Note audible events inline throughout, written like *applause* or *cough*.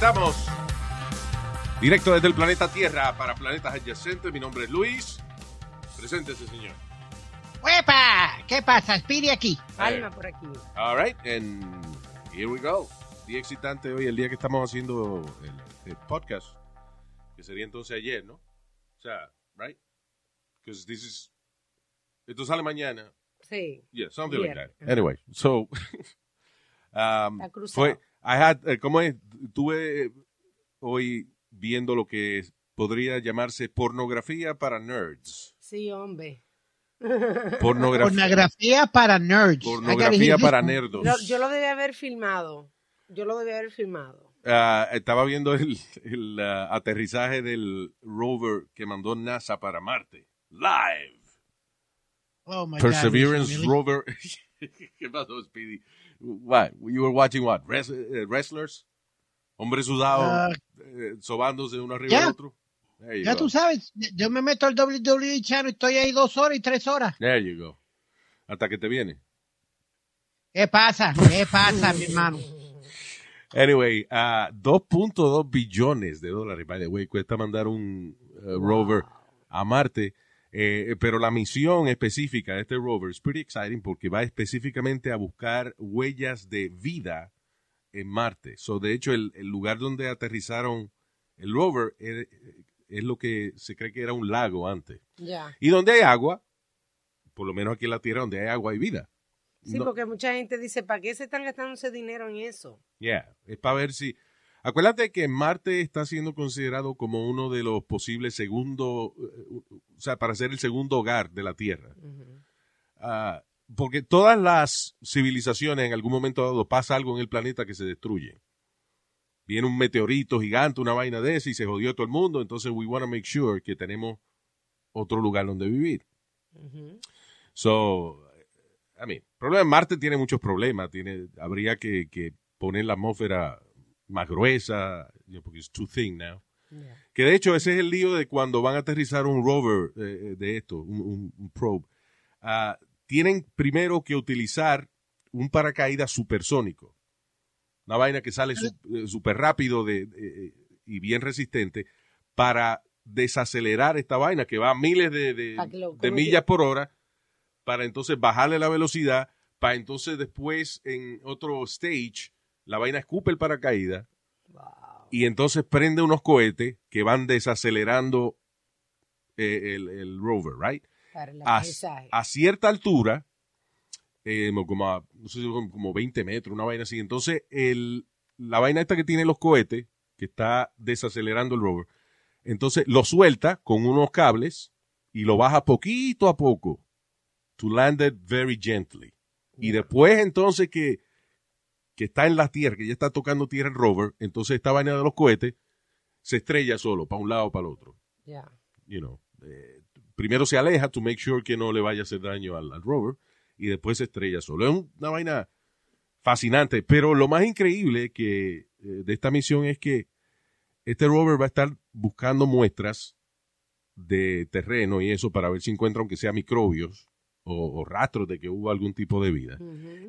Estamos. Directo desde el planeta Tierra para planetas adyacentes. Mi nombre es Luis. Preséntese, señor. ¡Huepa! ¿Qué pasa? Speedy aquí. Alma por aquí. All right, and here we go. Día excitante hoy, el día que estamos haciendo el, el podcast, que sería entonces ayer, ¿no? O sea, right? Because this is. Esto sale mañana. Sí. Yeah, something like Viernes. that. Anyway, so. *laughs* um, Está cruzado. fue. I had. eh, ¿Cómo es? Tuve hoy viendo lo que podría llamarse pornografía para nerds. Sí, hombre. Pornografía, Pornografía para nerds. Pornografía para nerdos. Lo- yo lo debí haber filmado. Yo lo debí haber filmado. Ah, estaba viendo el, el, ah, aterrizaje del rover que mandó NASA para Marte. Live. Oh my Perseverance God. really? rover. *laughs* ¿Qué pasó, Speedy? What? You were watching what? Eh, wrestlers? Hombres sudados Ah. eh, sobándose uno arriba Ya. del otro. There you Ya go. tú sabes, yo me meto al WWE channel y estoy ahí dos horas y tres horas. There you go. Hasta que te viene. ¿Qué pasa? ¿Qué pasa, mi hermano? Anyway, ah, 2.2 billones de dólares, by the way, cuesta mandar un eh, rover a Marte. Eh, pero la misión específica de este rover es pretty exciting porque va específicamente a buscar huellas de vida en Marte. So, de hecho, el, el lugar donde aterrizaron el rover es, es lo que se cree que era un lago antes. Ya. Y donde hay agua, por lo menos aquí en la Tierra, donde hay agua hay vida. Sí, No- porque mucha gente dice, ¿para qué se están gastando ese dinero en eso? Yeah, es para ver si. Acuérdate que Marte está siendo considerado como uno de los posibles segundos, eh, o sea, para ser el segundo hogar de la Tierra. Ah, porque todas las civilizaciones en algún momento dado pasa algo en el planeta que se destruye. Viene un meteorito gigante, una vaina de ese y se jodió todo el mundo. Entonces, we want to make sure que tenemos otro lugar donde vivir. So, I mean, el problema Marte tiene muchos problemas. Tiene, habría que, que poner la atmósfera más gruesa, porque es too thin now. Que de hecho ese es el lío de cuando van a aterrizar un rover eh, de esto, un, un- un probe. Ah, tienen primero que utilizar un paracaídas supersónico. Una vaina que sale súper rápido de, de- y bien resistente para desacelerar esta vaina que va a miles de, de- Pa' que lo- de ¿cómo millas por hora para entonces bajarle la velocidad para entonces después en otro stage la vaina escupe el paracaídas y entonces prende unos cohetes que van desacelerando eh, el, el rover, right? Para el A, cierta altura, eh, como, a, no sé, como como 20 metros, una vaina así. Entonces, el, la vaina esta que tiene los cohetes, que está desacelerando el rover, entonces lo suelta con unos cables y lo baja poquito a poco to land it very gently. Y después entonces que, que está en la tierra, que ya está tocando tierra el rover, entonces esta vaina de los cohetes se estrella solo, para un lado o para el otro. Ya. You know, eh, primero se aleja to make sure que no le vaya a hacer daño al, al rover y después se estrella solo. Es un- una vaina fascinante, pero lo más increíble que eh, de esta misión es que este rover va a estar buscando muestras de terreno y eso para ver si encuentra aunque sea microbios o, o rastros de que hubo algún tipo de vida.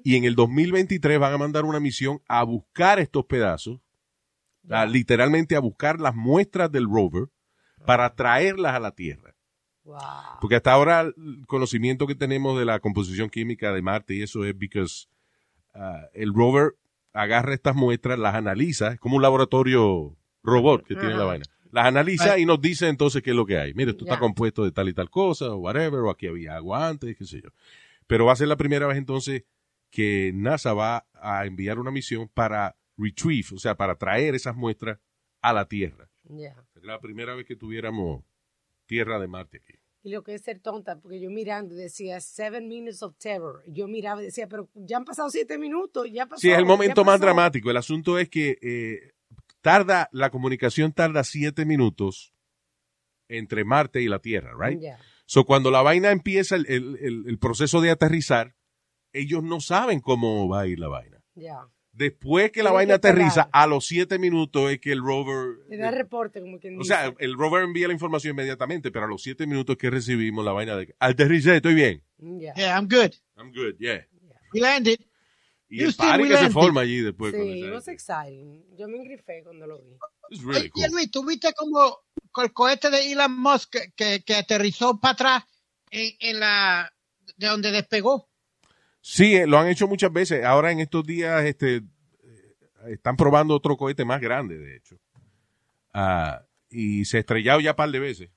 Y en el 2023 van a mandar una misión a buscar estos pedazos, a- literalmente a buscar las muestras del rover para traerlas a la Tierra. Wow. Porque hasta ahora el conocimiento que tenemos de la composición química de Marte y eso es because ah, el rover agarra estas muestras, las analiza, es como un laboratorio robot que tiene la vaina. Las analiza y nos dice entonces qué es lo que hay. Mire, esto está compuesto de tal y tal cosa, o whatever, o aquí había agua antes, qué sé yo. Pero va a ser la primera vez entonces que NASA va a enviar una misión para retrieve, o sea, para traer esas muestras a la Tierra. Ya. Es la primera vez que tuviéramos tierra de Marte aquí. Y lo que es ser tonta, porque yo mirando decía seven minutes of terror. Yo miraba y decía, pero ya han pasado siete minutos, ya pasó. Sí, es el momento más pasó". dramático. El asunto es que eh, tarda, la comunicación tarda siete minutos entre Marte y la Tierra, right? Ya. So, cuando la vaina empieza el, el- el- el proceso de aterrizar, ellos no saben cómo va a ir la vaina. Ya. Después que la Tienen vaina que aterriza, a los siete minutos es que el rover... Le da reporte, como quien o dice. sea, el rover envía la información inmediatamente, pero a los siete minutos que recibimos la vaina de... Aterricé, estoy bien. Ya. Yeah, I'm good. I'm good, yeah. We landed. Y el party que se forma allí después. Sí, it was exciting. Yo me engrifé cuando lo vi. It's really Oye, cool. Luis, ¿tú viste como el cohete de Elon Musk que, que, que aterrizó para atrás en, en la de donde despegó? Sí, eh, lo han hecho muchas veces. Ahora en estos días este, eh, están probando otro cohete más grande, de hecho. Ah, y se ha estrellado ya un par de veces.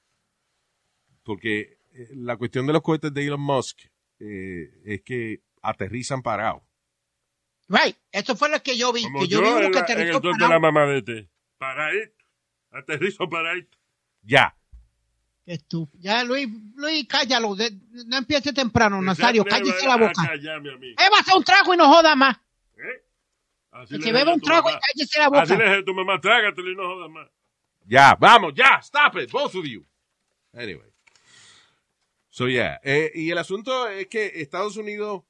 Porque eh, la cuestión de los cohetes de Elon Musk eh, es que aterrizan parados. Right, eso fue lo que yo vi. Como que yo, yo, vi en, que la- en el de la mamá de este. Paradito. Aterrizo paradito. Ya. Qué estúpido. Ya, Luis, Luis, cállalo. de- no empiece temprano, Que Nazario. se Cállese la boca. callarme a mí. Eh, un trago y no joda más. ¿Eh? Así Que beba un trago y mamá. cállese la Así le boca. dije tu mamá, trágatelo y no jodas más. Ya, vamos, ya, stop it, both of you. Anyway. So, yeah. Eh, y el asunto es que Estados Unidos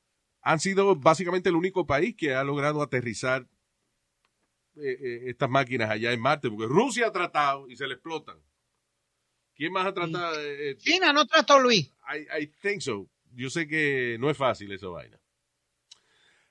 han sido básicamente el único país que ha logrado aterrizar eh, eh, estas máquinas allá en Marte, porque Rusia ha tratado y se le explotan. ¿Quién más ha tratado? Eh, China no trató Luis. I, I think so. Yo sé que no es fácil esa vaina.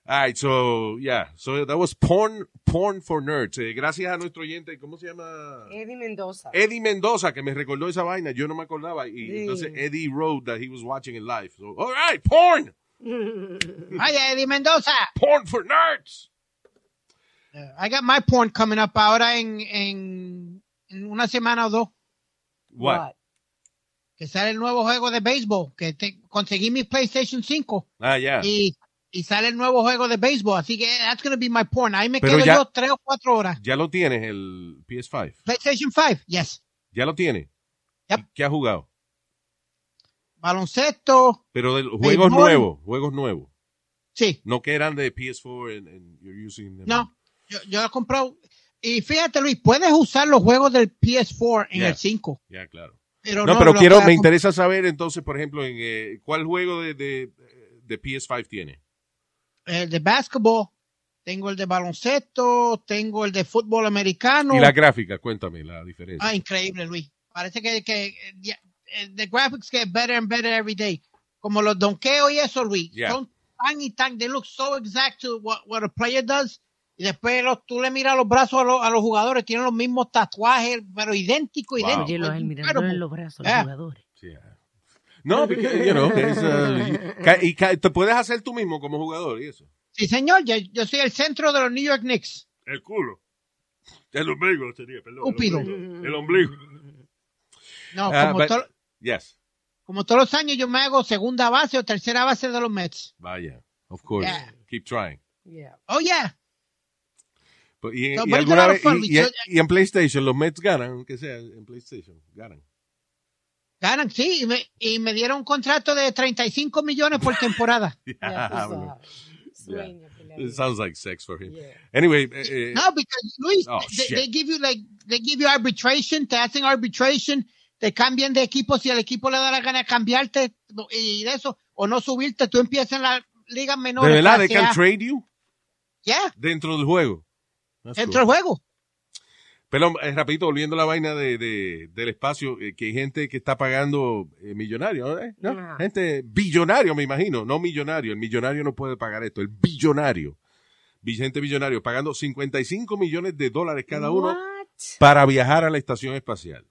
All right, so, yeah. So, that was porn, porn for nerds. Eh, gracias a nuestro oyente, ¿cómo se llama? Eddie Mendoza. Eddie Mendoza, que me recordó esa vaina, yo no me acordaba. Y Sí. entonces Eddie wrote that he was watching it live. So, all right, porn! Vaya, Eddie Mendoza. Porn for nerds! I got my porn coming up ahora en, en, en una semana o dos. What? Que sale el nuevo juego de béisbol. Que te- conseguí mi PlayStation 5. Ah, ya. Y, y sale el nuevo juego de béisbol. Así que that's going to be my porn. Ahí me Pero quedo ya- yo tres o cuatro horas. Ya lo tienes, el PS5. PlayStation 5, yes. Ya lo tienes. Yep. ¿Y ¿Qué has jugado? Baloncesto, Pero de juegos Béisbol. nuevos, juegos nuevos. sí. No que eran de PS4 and, and you're using them. No, yo, yo he comprado. Y fíjate, Luis, puedes usar los juegos del PS4 en Yeah. el 5. Ya, claro. Pero No, no, pero quiero, me interesa saber entonces, por ejemplo, en eh, cuál juego de, de, de PS5 tiene. El de basketball, tengo el de baloncesto, tengo el de fútbol americano. Y la gráfica, cuéntame la diferencia. Ah, increíble, Luis. Parece que, que ya, eh, the graphics get better and better every day. Como los donkeos y eso, Luis. Yeah. Son tan y tan, they look so exact to what, what a player does. Y después los, tú le miras los brazos a, los- a los jugadores, tienen los mismos tatuajes, pero idéntico, Wow. idéntico. Los mirándole incredible. en los brazos Yeah. los jugadores. No, porque, you know, uh, y te puedes hacer tú mismo como jugador y eso. Sí, señor, yo, yo soy el centro de los New York Knicks. El culo. El ombligo sería, perdón. el ombligo. El ombligo. No, Ah, como, but- to- Yes. como todos los años yo me hago segunda base o tercera base de los Mets. Vaya. Of course. Yeah. Keep trying. Yeah. Oh, yeah. Pero, Y, No, y alguna vez, y, y- en PlayStation, los Mets ganan, aunque sea en PlayStation, ganan. Ganan, sí, y me, y me dieron un contrato de 35 millones por temporada. *laughs* Yeah, sabes. Sueño It sounds like sex for him. Yeah. Anyway, eh, eh, No, because Luis, Oh, they, they give you like, they give you arbitration, te hacen arbitration, te cambian de equipo si el equipo le da la gana de cambiarte y de eso, o no subirte, tú empiezas en la liga menor. de verdad, they can trade you Yeah, dentro del juego. That's dentro del cool. juego. Pero, eh, rapidito, volviendo a la vaina de, de- del espacio, eh, que hay gente que está pagando eh, millonario, ¿eh? ¿No? Gente billonario, me imagino, no millonario. El millonario no puede pagar esto, el billonario. Bi- Gente billonario, pagando 55 millones de dólares cada uno What? para viajar a la estación espacial.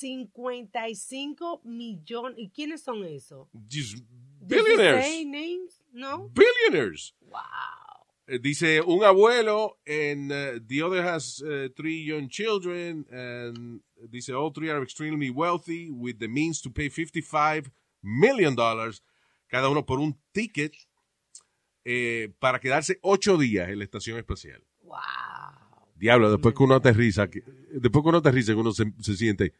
55 millones. ¿Y quiénes son esos? Billionaires. names? No. Billionaires. Wow. Eh, Dice un abuelo and uh, the other has uh, three young children and dice all three are extremely wealthy with the means to pay 55 million dollars cada uno por un ticket eh, para quedarse ocho días en la estación espacial. Wow. Diablo, después que uno aterriza, que- después que uno aterriza, que uno se, se siente,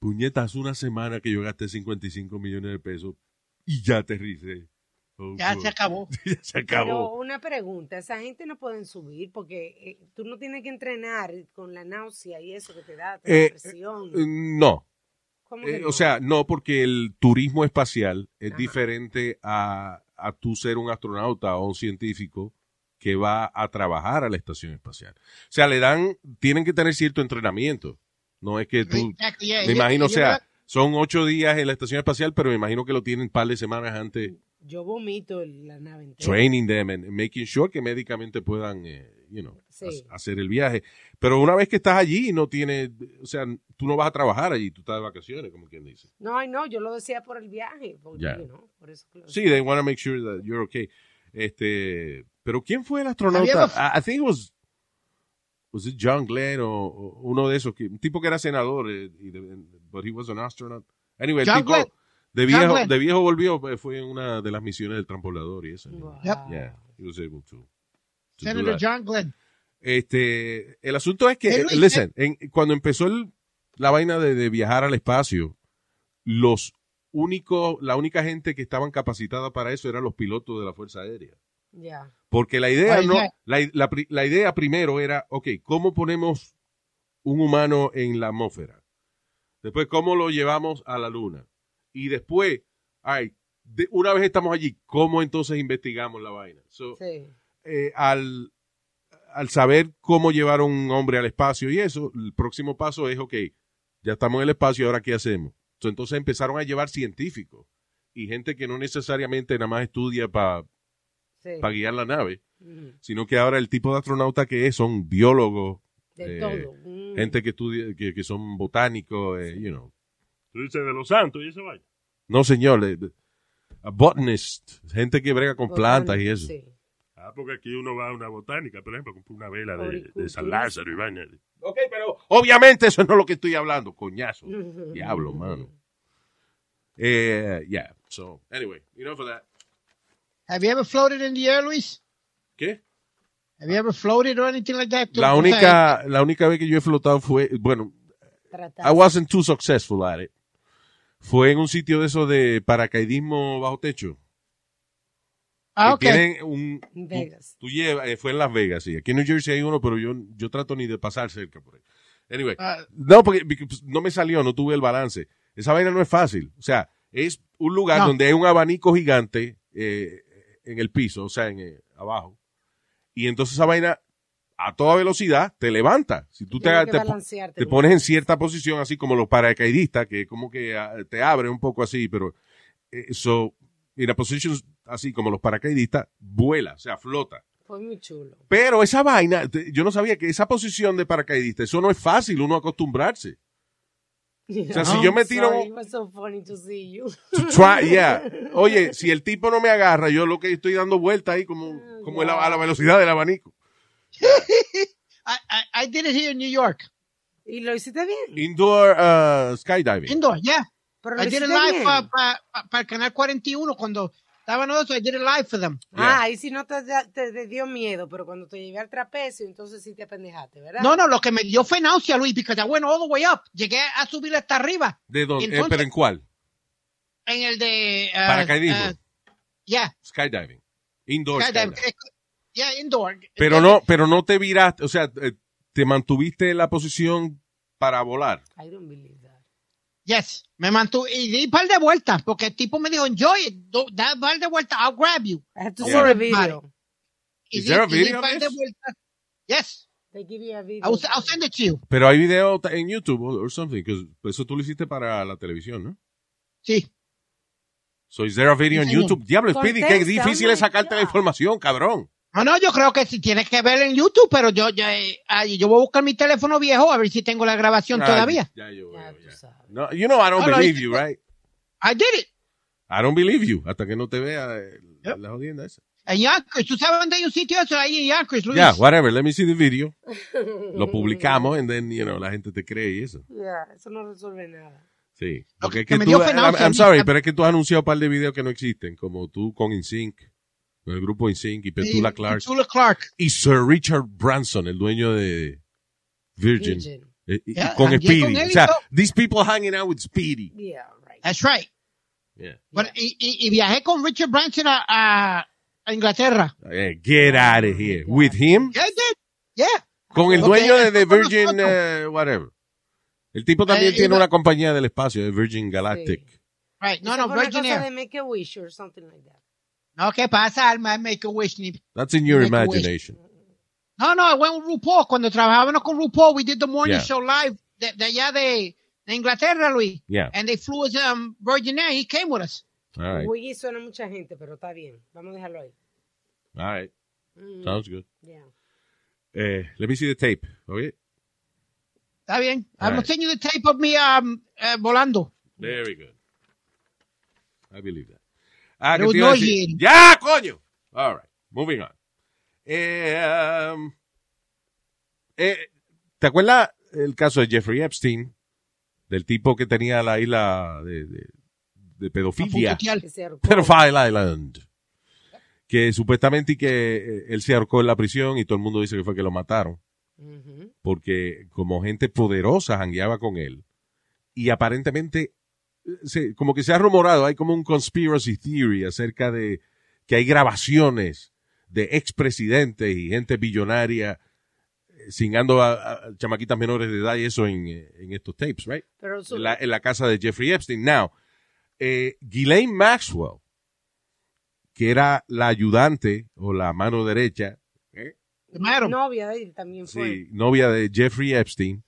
puñetas, una semana que yo gasté 55 millones de pesos y ya aterricé. Oh, Ya God. se acabó. *laughs* ya se Pero acabó. una pregunta, esa gente no pueden subir porque eh, tú no tienes que entrenar con la náusea y eso que te da, te da Eh, presión. Eh, No, ¿Cómo que Eh, no? o sea, no, porque el turismo espacial es Ajá. diferente a, a tú ser un astronauta o un científico que va a trabajar a la estación espacial. O sea, le dan, tienen que tener cierto entrenamiento. No es que tú, Exacto, yeah, me imagino, o sea, son ocho días en la estación espacial, pero me imagino que lo tienen un par de semanas antes, Yo vomito en la nave entera. training them and making sure que médicamente puedan, eh, you know, Sí. ha- hacer el viaje. Pero una vez que estás allí, no tienes, o sea, tú no vas a trabajar allí, tú estás de vacaciones, como quien dice. No, no, yo lo decía por el viaje. Porque, Ya. you know, por eso que Sí, they want to make sure that you're okay. Este, pero ¿quién fue el astronauta? Había dos- I, I think it was was it John Glenn o, o uno de esos que un tipo que era senador, eh, y de- but he was an astronaut. Anyway, el John tipo Glenn. de viejo de viejo volvió, eh, fue en una de las misiones del transbordador y eso. Wow. Yep. Yeah, he was able to. to do Senator that. John Glenn. Este, el asunto es que, Hey, Luis, listen, en- cuando empezó el- la vaina de, de viajar al espacio, los únicos, la única gente que estaban capacitada para eso eran los pilotos de la Fuerza Aérea. Ya. Porque la idea no, la, la la idea primero era, ok, ¿cómo ponemos un humano en la atmósfera? Después, ¿cómo lo llevamos a la luna? Y después, ay, de- una vez estamos allí, ¿cómo entonces investigamos la vaina? So, Sí. eh, al, al saber cómo llevar a un hombre al espacio y eso, el próximo paso es, ok, ya estamos en el espacio, ¿ahora qué hacemos? So, entonces empezaron a llevar científicos y gente que no necesariamente nada más estudia para Sí. guiar la nave, sino que ahora el tipo de astronauta que es son biólogos, De eh, todo. Mm. gente que estudia, que, que son botánicos, eh, you know. Tú dices de los santos y esa vaina. No, señor, eh, a botanist, gente que brega con plantas y eso. Sí. Ah, porque aquí uno va a una botánica, por ejemplo, compra una vela de, de San Lázaro y vaina. Ok, pero obviamente eso no es lo que estoy hablando, coñazo. *laughs* Diablo, mano. *laughs* Eh, yeah, so, anyway, you know for that. Have you ever floated in the air, Luis? ¿Qué? Have you ever floated or anything like that? La única, la única vez que yo he flotado fue, bueno. I wasn't too successful at it. Fue en un sitio de eso de paracaidismo bajo techo. Ah, que ok. tienen un, tú- Vegas. Tú, llevas, eh, fue en Las Vegas, sí. Aquí en New Jersey hay uno, pero yo, yo trato ni de pasar cerca por ahí. Anyway. Ah. no, porque, porque, pues, no me salió, no tuve el balance. Esa vaina no es fácil. O sea, es un lugar No. donde hay un abanico gigante eh, en el piso, o sea, en eh, abajo. Y entonces esa vaina a toda velocidad te levanta. Si tú te, te, pones en cierta posición, así como los paracaidistas, que como que ah, te abre un poco así, pero eso, en la posición así como los paracaidistas, vuela, o sea, flota. Fue muy chulo. Pero esa vaina, yo no sabía que esa posición de paracaidista, eso no es fácil uno acostumbrarse. O sea, si yo me tiro- Sorry, it was so funny to see you. To try, *laughs* yeah. Oye, si el tipo no me agarra, yo lo que estoy dando vuelta ahí como, como la- a la velocidad del abanico. *laughs* I, I, I did it here in New York. ¿Y lo hiciste bien? Indoor uh, skydiving. Indoor, yeah. Pero I did it live bien. para el canal 41 cuando estaban eso. I did it live for them. Ah, ahí sí no te, te- te dio miedo, pero cuando te llevé al trapecio, entonces sí te apendejaste, ¿verdad? No, no, lo que me dio fue náusea, Luis, because I went all the way up. Llegué a subir hasta arriba. ¿De dónde? Eh, ¿Pero en cuál? En el de... uh, Paracaidismo. uh, yeah, skydiving. Indoor skydiving. skydiving. Yeah, indoor. Pero no, pero no te viraste, o sea, eh, te mantuviste en la posición para volar. I don't believe that. Yes, me mantuve y di un par de vueltas porque el tipo me dijo, enjoy it, do- da un par de vueltas, I'll grab you. I have to Yeah. see Everybody. video. Y Is di- there a y di video un of par de this? vueltas. Yes, They give you a video. I'll, I'll send it to you. Pero hay video en YouTube o or something, que eso tú lo hiciste para la televisión, ¿no? Sí. So is there a video en. YouTube? Diablo, Speedy, qué difícil es sacarte la información, cabrón. No, no, yo creo que sí tienes que ver en YouTube, pero yo, yo, eh, ay, yo voy a buscar mi teléfono viejo a ver si tengo la grabación todavía. Ya, yo veo, ya. No, you know, I don't believe you, right? I did it. I don't believe you, hasta que no te vea eh, Yep. la jodienda esa. En Yonkers, ¿tú sabes dónde hay un sitio eso? Ahí en Yonkers, Luis. Yeah, whatever, let me see the video. *laughs* Lo publicamos and then, you know, la gente te cree y eso. Yeah, eso no resuelve nada. Sí. Porque es que que me tú, I'm, I'm sorry, pero es que tú has anunciado un par de videos que no existen, como tú con InSync, el grupo InSync y Sí, Petula Clark. Petula Clark. Y Sir Richard Branson, el dueño de Virgin. Virgin. Eh, y- y Yeah, con con Speedy. él O y sea, these people hanging out with Speedy. Yeah, right. That's right. Yeah. Bueno, y, y, y viajé con Richard Branson a, a, a Inglaterra. Eh, get out of here. With him? Yeah, did. Yeah. Con el dueño de, él de con Virgin, eh, whatever. El tipo también Eh, tiene una compañía del espacio, de Virgin Galactic. Right. No, no, Virgin Air. de Make a Wish or something like that. No, ¿qué pasa, Alma? Make a wish. That's in your Make imagination. No, no, I went with RuPaul. Cuando trabajábamos con RuPaul, we did the morning Yeah. show live de, de allá de, de Inglaterra, Luis. Yeah. And they flew us um, Virgin Air. He came with us. All right. Wiggy suena mucha gente, pero está bien. Vamos a dejarlo ahí. All right. Mm, Sounds good. yeah. Eh, let me see the tape. Okay? Está bien. All I'm right. send you the tape of me um, eh, volando. Very good. I believe that. Ah. ¡Ya, coño! All right. Moving on. Eh, um, eh, ¿Te acuerdas el caso de Jeffrey Epstein? Del tipo que tenía la isla de, de, de pedofilia. Pedophile Island. Que supuestamente y que eh, él se ahorcó en la prisión y todo el mundo dice que fue que lo mataron. Porque como gente poderosa jangueaba con él. Y aparentemente, se- como que se ha rumorado, hay como un conspiracy theory acerca de que hay grabaciones de expresidentes y gente billonaria eh, cingando a, a chamaquitas menores de edad y eso en, eh, en estos tapes, right? Pero su- en la, en la casa de Jeffrey Epstein. Now, eh, Ghislaine Maxwell, que era la ayudante o la mano derecha, ¿eh? Novia de él también fue. sí, novia de Jeffrey Epstein, eh,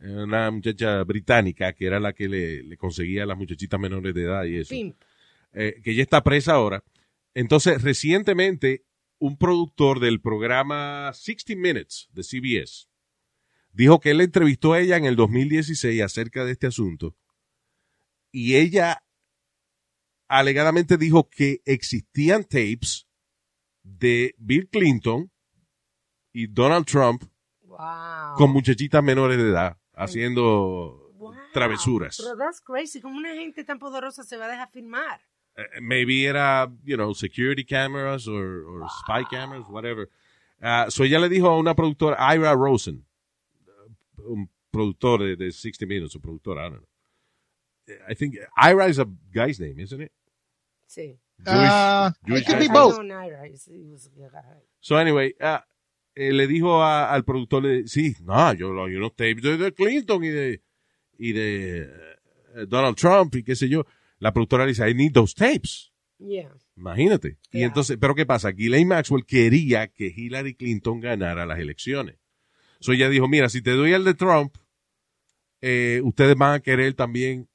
una muchacha británica que era la que le, le conseguía a las muchachitas menores de edad y eso, eh, que ella está presa ahora. Entonces, recientemente, un productor del programa 60 Minutes de CBS dijo que él entrevistó a ella en el 2016 acerca de este asunto y ella alegadamente dijo que existían tapes de Bill Clinton y Donald Trump Wow. con muchachitas menores de edad haciendo Wow. travesuras. Pero that's crazy. ¿Cómo una gente tan poderosa se va a dejar filmar? Uh, maybe era, you know, security cameras or, or spy cameras, whatever. Uh, so ella le dijo a una productora, Ira Rosen, un productor de, de 60 Minutes, o productora, I don't know. I think Ira is a guy's name, isn't it? Sí. Uh, Jewish it could guy. be both. I know Naira, he's- he was a guy. So anyway, uh, eh, le dijo a- al productor, le- sí, no, yo lo- unos tapes de, de Clinton y de, y de eh, Donald Trump y qué sé yo. La productora le dice, I need those tapes. Yeah. Imagínate. Y entonces, pero ¿qué pasa? Ghislaine Maxwell quería que Hillary Clinton ganara las elecciones. So ella dijo, mira, si te doy el de Trump, eh, ustedes van a querer también,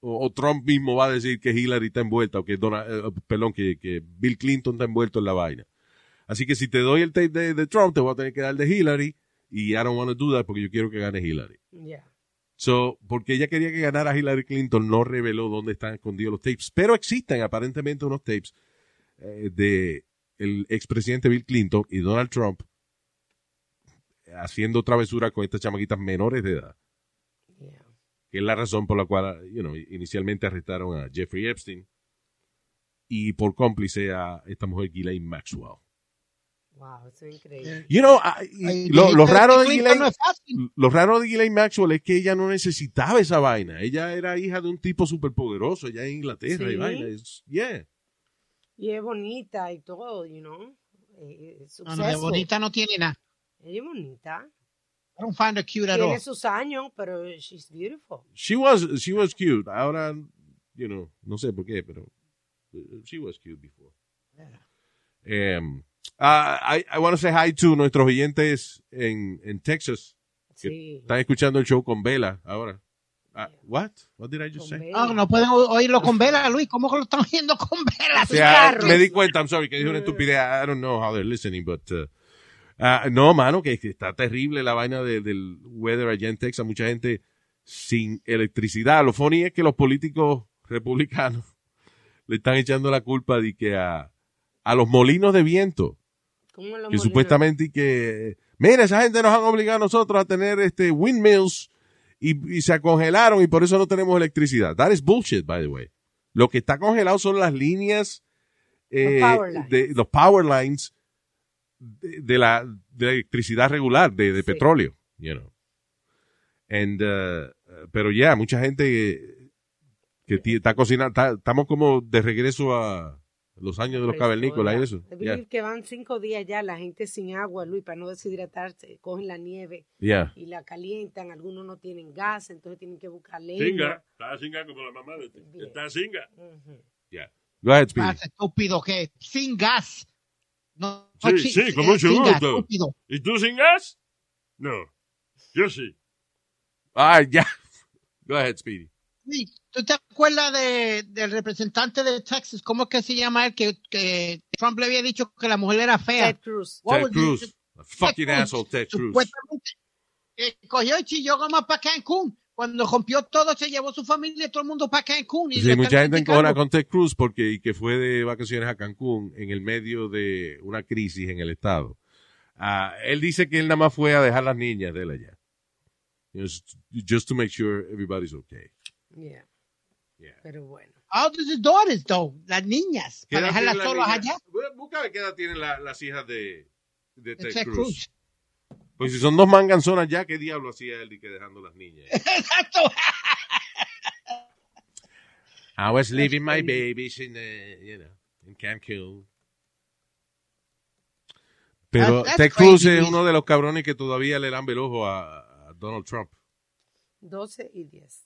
o, o Trump mismo va a decir que Hillary está envuelta, o que Donald, eh, perdón, que, que Bill Clinton está envuelto en la vaina. Así que si te doy el tape de, de Trump, te voy a tener que dar de Hillary, y I don't want to do that porque yo quiero que gane Hillary. Yeah. So, porque ella quería que ganara Hillary Clinton, no reveló dónde están escondidos los tapes. Pero existen aparentemente unos tapes eh, de el expresidente Bill Clinton y Donald Trump haciendo travesura con estas chamaquitas menores de edad. Yeah. Que es la razón por la cual, you know, inicialmente arrestaron a Jeffrey Epstein y por cómplice a esta mujer Ghislaine Maxwell. Wow, eso es increíble. You know, y Ay, lo, raro de Ghislaine, no es fácil. lo raro de Ghislaine Maxwell es que ella no necesitaba esa vaina. Ella era hija de un tipo superpoderoso allá en Inglaterra y Sí. vaina. Es- yeah. Y es bonita y todo, you know. Eh, eh, No, no, de bonita no tiene nada. Ella es bonita. I don't find her cute at all. Tiene sus años, pero she's beautiful. She was, she was cute. Ahora, you know, no sé por qué, pero uh, she was cute before. Um, ah, I, I want to say hi to nuestros oyentes en, en Texas que Sí. están escuchando el show con Vela ahora. Ah, what? What did I just Con say? Bella. No, pueden o- oírlo con vela, Luis. ¿Cómo que lo están oyendo con vela? O sea, carros. me di cuenta, I'm sorry, que dije una estupidez. I don't know how they're listening, but... uh, ah, no, mano, que, está terrible la vaina de- del weather allá en Texas. Mucha gente sin electricidad. Lo funny es que los políticos republicanos *laughs* le están echando la culpa de que a, a los molinos de viento, ¿Cómo en los que supuestamente que... Mira, esa gente nos han obligado a nosotros a tener este windmills y, y se congelaron y por eso no tenemos electricidad. That is bullshit, by the way. Lo que está congelado son las líneas eh, power de los power lines de, de la, de electricidad regular, de, de Sí. petróleo, you know. And, uh, uh, pero ya, mucha gente que, está cocinando, estamos como de regreso a los años de los cavernícolas y eso. Yeah, que van cinco días ya la gente sin agua, Luis, para no deshidratarse. Cogen la nieve yeah. y la calientan. Algunos no tienen gas, entonces tienen que buscar leña. Singa. Está singa como la mamá de ti. Está singa. Yeah. Go ahead, Speedy. Más estúpido que sin gas. No, Sí, no, sí, con mucho gusto. estúpido. ¿Y tú sin gas? No. Yo sí. Ah, ya. *laughs* Go ahead, Speedy. Sí, ¿Tú te acuerdas de, del representante de Texas? ¿Cómo es que se llama él? Que, que Trump le había dicho que la mujer era fea. Ted Cruz. What Ted was Cruz. fucking Cruz. asshole, Ted Cruz. Supuestamente, eh, cogió y chilló como para Cancún. Cuando rompió todo, se llevó su familia y todo el mundo para Cancún. Y Sí, mucha gente encojona con Ted Cruz porque y que fue de vacaciones a Cancún en el medio de una crisis en el estado. Ah, él dice que él nada más fue a dejar las niñas de él allá. Just, just to make sure everybody's okay. Yeah. Yeah. Pero bueno. How does his daughters, though? Las niñas. ¿Qué Para dejarlas solas las allá. Busca qué edad tienen la- las hijas de, de Ted, Ted Cruz. Cruz. Pues si son dos manganzonas ya, ¿qué diablo hacía él y que dejando las niñas? *laughs* Exacto. I was leaving my babies in, uh, you know, in Cancún. Pero That's- that's Ted Cruz crazy, es uno de los cabrones que todavía le dan el ojo a, a Donald Trump. 12 y 10.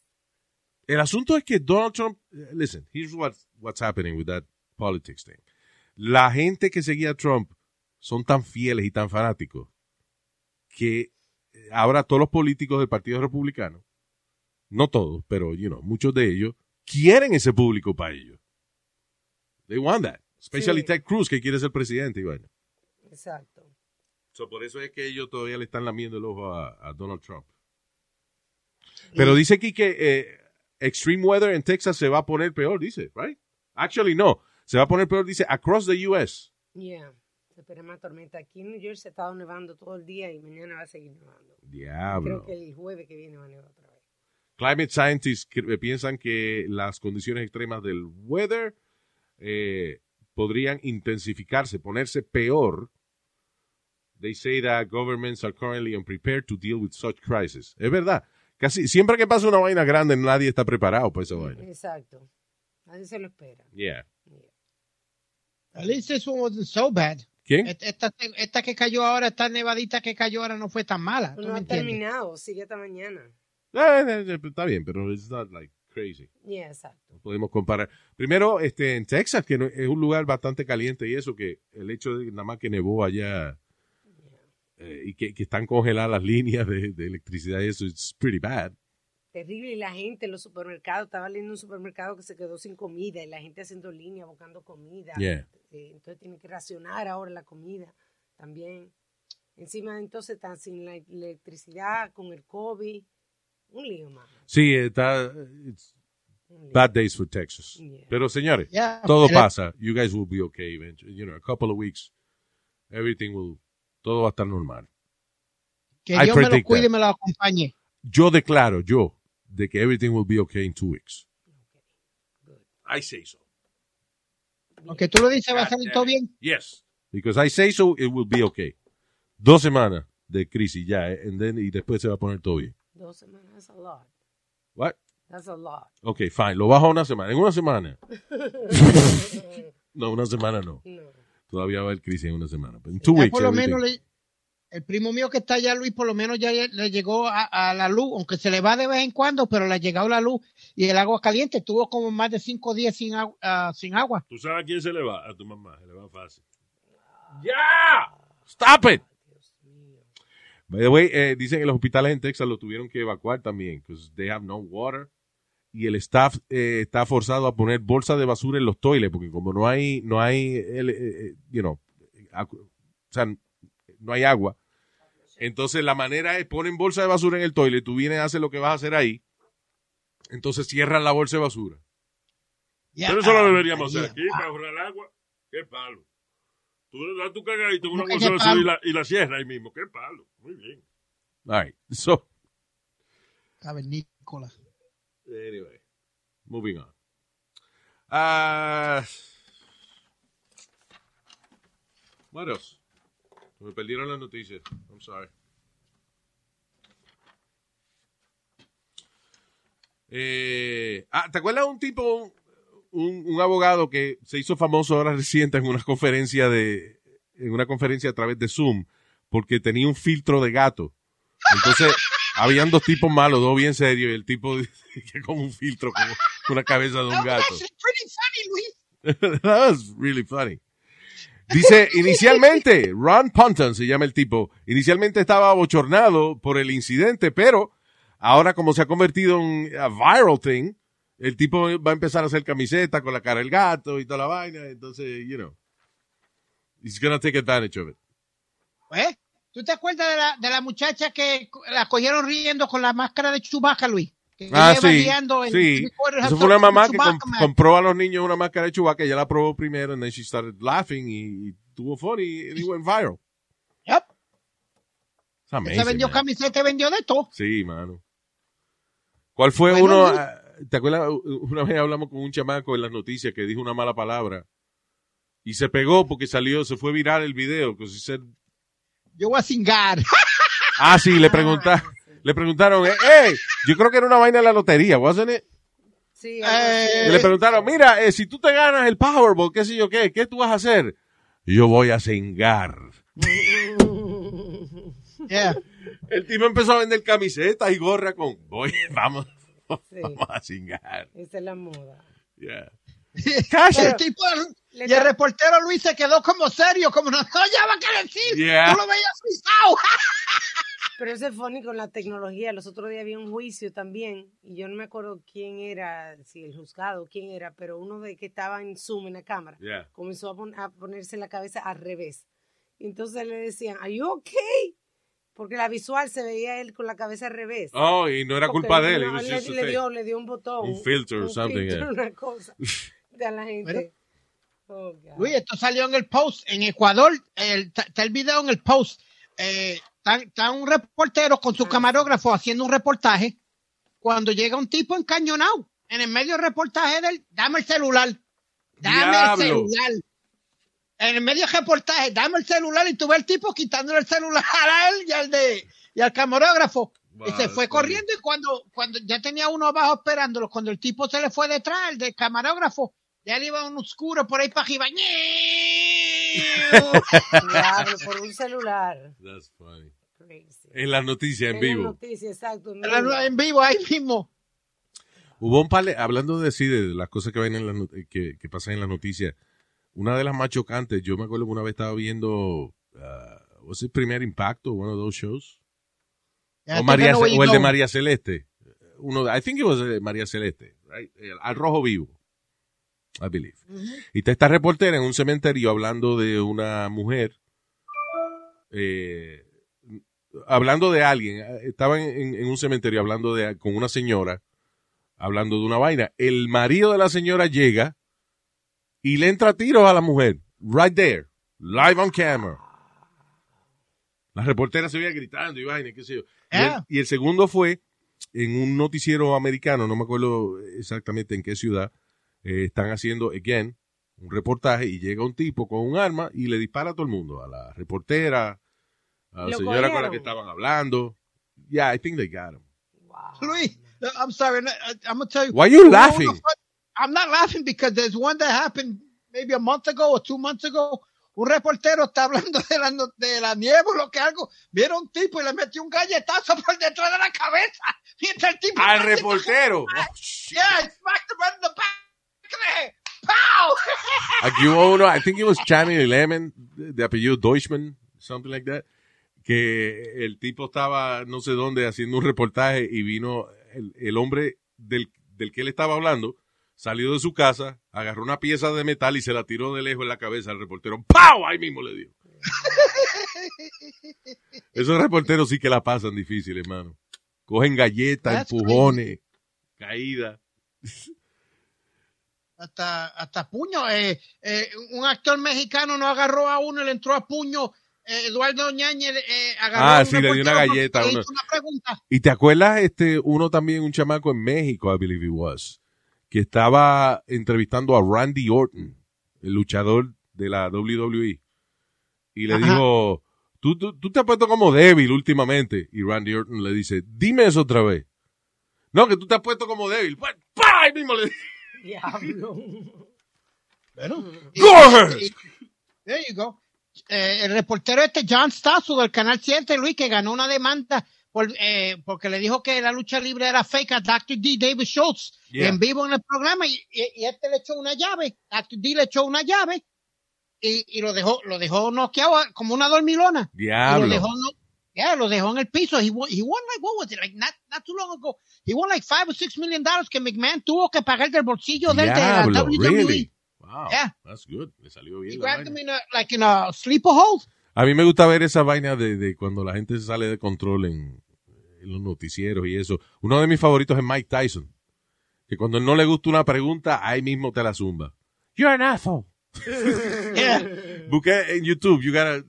El asunto es que Donald Trump, eh, listen, here's what's, what's happening with that politics thing. La gente que seguía a Trump son tan fieles y tan fanáticos que eh, ahora todos los políticos del Partido Republicano, no todos, pero you know, muchos de ellos, quieren ese público para ellos. They want that. Especially Sí. Ted Cruz, que quiere ser presidente. Y bueno. Exacto. So, por eso es que ellos todavía le están lamiendo el ojo a, a Donald Trump. Pero dice aquí que eh, extreme weather en Texas se va a poner peor, dice, right? Actually, no. Se va a poner peor, dice, across the U.S. Yeah. Se espera más tormenta. Aquí en New Jersey se ha estado nevando todo el día y mañana va a seguir nevando. Diablo. Creo que el jueves que viene va a nevar otra vez. Climate scientists cre- eh, piensan que las condiciones extremas del weather eh, podrían intensificarse, ponerse peor. They say that governments are currently unprepared to deal with such crisis. Es verdad. Casi siempre que pasa una vaina grande, nadie está preparado para esa vaina. Exacto. Nadie se lo espera. Yeah. At least this one wasn't so bad. ¿Quién? Esta, esta que cayó ahora, esta nevadita que cayó ahora no fue tan mala. ¿tú No ha terminado, sigue hasta mañana. Eh, eh, eh, está bien, pero it's not like crazy. Yeah, exacto. No podemos comparar. Primero, este, en Texas, que no- es un lugar bastante caliente y eso, que el hecho de que nada más que nevó allá eh, y que, que están congeladas las líneas de, de electricidad y eso, it's pretty bad. Terrible. Y la gente en los supermercados, estaba leyendo un supermercado que se quedó sin comida y la gente haciendo línea buscando comida. Yeah. Eh, Entonces tienen que racionar ahora la comida también. Encima entonces están sin la electricidad, con el COVID. Un lío más. Sí, está, bad days for Texas. Yeah. Pero señores, Yeah, todo pasa. You guys will be okay eventually. You know, a couple of weeks, everything will, todo va a estar normal. Que I Dios me lo cuide y me lo acompañe. Yo declaro, yo, de que everything will be okay in two weeks. I say so. Porque tú lo dices, va a salir todo bien. Yes. Because I say so, it will be okay. Dos semanas de crisis ya, eh, and then, y después se va a poner todo bien. Dos semanas, that's a lot. What? That's a lot. Ok, fine. Lo bajo una semana. En una semana. *laughs* *laughs* no, una semana no. No. Todavía va a haber crisis en una semana. But in two weeks, por lo menos le- el primo mío que está allá, Luis, por lo menos ya le llegó a, a la luz, aunque se le va de vez en cuando, pero le ha llegado la luz y el agua caliente. Tuvo como más de cinco días sin, agu- ah, sin agua. ¿Tú sabes a quién se le va? A tu mamá. Se le va fácil. ¡Ya! ¡Stop it! By the way, eh, dicen que los hospitales en Texas lo tuvieron que evacuar también, because they have no water. Y el staff eh, está forzado a poner bolsas de basura en los toiles, porque como no hay, no hay, el, eh, eh, you know, acu- o sea, no hay agua. Entonces la manera es ponen bolsa de basura en el toilet, tú vienes a hacer lo que vas a hacer ahí, entonces cierran la bolsa de basura. Pero eso lo ah, deberíamos hacer aquí para ahorrar agua. ¡Qué palo! Tú le das tu cagadito una ¿Cómo que bolsa de basura y la, y la cierras ahí mismo. ¡Qué palo! Muy bien. All right, so, Cavernícola. Anyway, moving on. Ah, else? Me perdieron las noticias. I'm sorry. Eh, ah, ¿te acuerdas de un tipo, un, un abogado que se hizo famoso ahora reciente en una conferencia de, en una conferencia a través de Zoom, porque tenía un filtro de gato. Entonces, habían dos tipos malos, dos bien serios, y el tipo *laughs* que como un filtro, como una cabeza de un gato. That's pretty funny, Luis. *laughs* That was really funny. Dice, inicialmente, Ron Ponton se llama el tipo, inicialmente estaba abochornado por el incidente, pero ahora como se ha convertido en a viral thing, el tipo va a empezar a hacer camiseta con la cara del gato y toda la vaina, entonces, you know, he's gonna take advantage of it. ¿Eh? ¿Tú te acuerdas de la, de la muchacha que la cogieron riendo con la máscara de Chewbacca, Luis? Que Ah, sí, en sí. Eso fue una mamá que compró a los niños una máscara de Chewbacca, ella la probó primero, and then she started laughing y, y tuvo funny, it went viral. Yep. Se vendió camiseta y vendió de todo. Sí, mano. ¿Cuál fue Bueno, uno? Luis. ah, ¿Te acuerdas? Una vez hablamos con un chamaco en las noticias que dijo una mala palabra y se pegó porque salió, se fue viral el video. because he said- Yo voy a cingar. *laughs* ah, sí, le preguntaron, le preguntaron, eh, hey, yo creo que era una vaina de la lotería, wasn't it? Sí. Y le preguntaron, mira, eh, si tú te ganas el Powerball, qué sé yo qué, ¿qué tú vas a hacer? Yo voy a cingar. *laughs* Yeah. El tipo empezó a vender camisetas y gorra con, voy, *laughs* vamos, Sí. vamos a cingar. Esa es la moda. Yeah. el tipo, Le y el reportero Luis se quedó como serio, como *laughs* no, hallaba qué decir. Yeah. Tú lo veías frisado. *laughs* Pero ese es funny con la tecnología. Los otros días había un juicio también, y yo no me acuerdo quién era, si el juzgado, quién era, pero uno de que estaba en Zoom en la cámara Yeah. comenzó a, pon- a ponerse la cabeza al revés. Y entonces le decían, ¿Are you okay? Porque la visual se veía él con la cabeza al revés. Oh, y no era Porque culpa de él. no, it was le, le dio, le dio un botón. Un filter un something, filter, yeah. una cosa *laughs* de a la gente. Bueno. Oh. Luis, esto salió en el post. En Ecuador, está el video en el post. Eh, está, está un reportero con su camarógrafo haciendo un reportaje. Cuando llega un tipo encañonado, en el medio del reportaje del, dame el celular. Dame Diablo. el celular. En el medio del reportaje, dame el celular y tú ves el tipo quitándole el celular *laughs* a él y al de y al camarógrafo. y se fue corriendo y cuando, cuando ya tenía uno abajo esperándolo, cuando el tipo se le fue detrás, el del camarógrafo, ya le iba un oscuro por ahí para. Diablo, *laughs* por un celular. That's funny. Crazy. En las noticias en En la vivo. noticia, exacto. en Era vivo. en vivo ahí mismo. Hubo un par de, hablando de sí, de las cosas que ven en las not- que, que pasan en las noticias. Una de las más chocantes, yo me acuerdo que una vez estaba viendo, uh, ¿was it Primer Impacto? One of those shows. Ya O, María, o el de. María Celeste. Uno, de- I think it was de María Celeste, right? El- Al rojo vivo. I believe. Y está esta reportera en un cementerio hablando de una mujer, eh, hablando de alguien. Estaba en, en un cementerio hablando de, con una señora, hablando de una vaina. El marido de la señora llega y le entra tiros a la mujer. Right there. Live on camera. La reportera se veía gritando y vaina, qué sé yo. Y el- Yeah. y el segundo fue en un noticiero americano, no me acuerdo exactamente en qué ciudad, eh, están haciendo, again, un reportaje y llega un tipo con un arma y le dispara a todo el mundo, a la reportera, a la ¿Lo señora con la que estaban hablando. Yeah, I think they got him. Wow. Luis, I'm sorry. I'm going to tell you. Why are you laughing? I'm not laughing because there's one that happened maybe a month ago or two months ago. Un reportero está hablando de la, de la nieve o lo que algo. Vieron un tipo y le metió un galletazo *laughs* por detrás de la cabeza. Mientras el tipo. Al reportero. Oh. Yeah, he smacked him right in the back. ¡Pow! *laughs* Aquí hubo uno, I think it was Channing Lemon, de de apellido Deutschman, something like that, que el tipo estaba no sé dónde haciendo un reportaje y vino el, el hombre del, del que él estaba hablando, salió de su casa, agarró una pieza de metal y se la tiró de lejos en la cabeza al reportero. ¡Pau! Ahí mismo le dio. *laughs* Esos reporteros sí que la pasan difícil, hermano. Cogen galletas, empujones, caídas. Hasta, hasta puño. Eh, eh, un actor mexicano no agarró a uno y le entró a puño. Eh, Eduardo Ñañez eh, agarró Ah, a sí, le dio una galleta uno. una pregunta. ¿Y te acuerdas este uno también, un chamaco en México, I believe it was, que estaba entrevistando a Randy Orton, el luchador de la WWE, y le Ajá. dijo, ¿Tú, tú, tú te has puesto como débil últimamente, y Randy Orton le dice, dime eso otra vez. No, que tú te has puesto como débil. Pues, ¡pah! Ahí mismo le Diablo. Bueno, y- Go there you go. Eh, el reportero este John Stasso del canal 7, Luis, que ganó una demanda por, eh, porque le dijo que la lucha libre era fake a Dr. D. David Schultz Yeah. en vivo en el programa y, y- y este le echó una llave, Dr. D le echó una llave y, y lo dejó lo dejó noqueado como una dormilona. Y lo Diablo. dejó, no, yeah, lo dejó en el piso. He won, he won like, what was it, like not, not too long ago. He won like five or six million dollars que McMahon tuvo que pagar del bolsillo del de la WWE. really? Wow, Yeah. that's good. Le salió He bien. la grabbed him in a, like in a sleeper hold. A mí me gusta ver esa vaina de, de cuando la gente se sale de control en, en los noticieros y eso. Uno de mis favoritos es Mike Tyson. Que cuando no le gusta una pregunta, ahí mismo te la zumba. You're an asshole. Yeah. *laughs* Busqué en YouTube, you gotta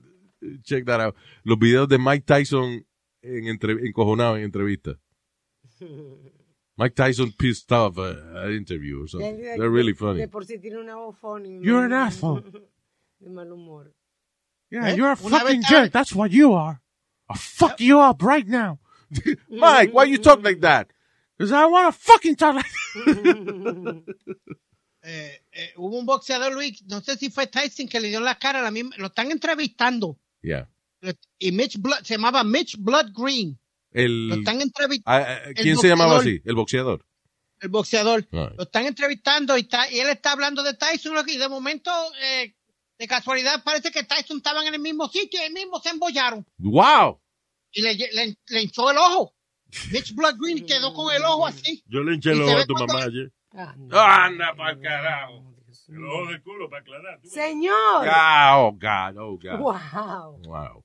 check that out. Los videos de Mike Tyson en entre, encojonado en entrevista. *laughs* Mike Tyson pissed off uh, an interview or something. De- de- They're really De funny. por si tiene una voz funny. You're an asshole. *laughs* De mal humor. Yeah, ¿Eh? you're a Una fucking jerk. That's what you are. I'll fuck you up right now. *laughs* Mike, why you talk like that? Because I want to fucking talk like Eh, eh, hubo un boxeador, Luis, no sé si fue Tyson que le dio la cara, a la misma, lo están entrevistando. Yeah. Y Mitch Blood, se llamaba Mitch Blood Green. Lo El, están entrevistando, ah, ah, ¿Quién se llamaba así? El boxeador. el boxeador. Right. Lo están entrevistando y, está, y él está hablando de Tyson y de momento, eh, de casualidad, parece que Tyson estaban en el mismo sitio y ahí mismo se embollaron. Wow. Y le, le, le hinchó el ojo. Mitch Blood Green quedó con el ojo así. Yo le hinché el ojo a tu mamá ayer. Ah, no. Anda pa'l carajo. Dios El mío. ojo de culo para aclarar. tú. Señor. Oh, God. Oh, God. Wow. Wow.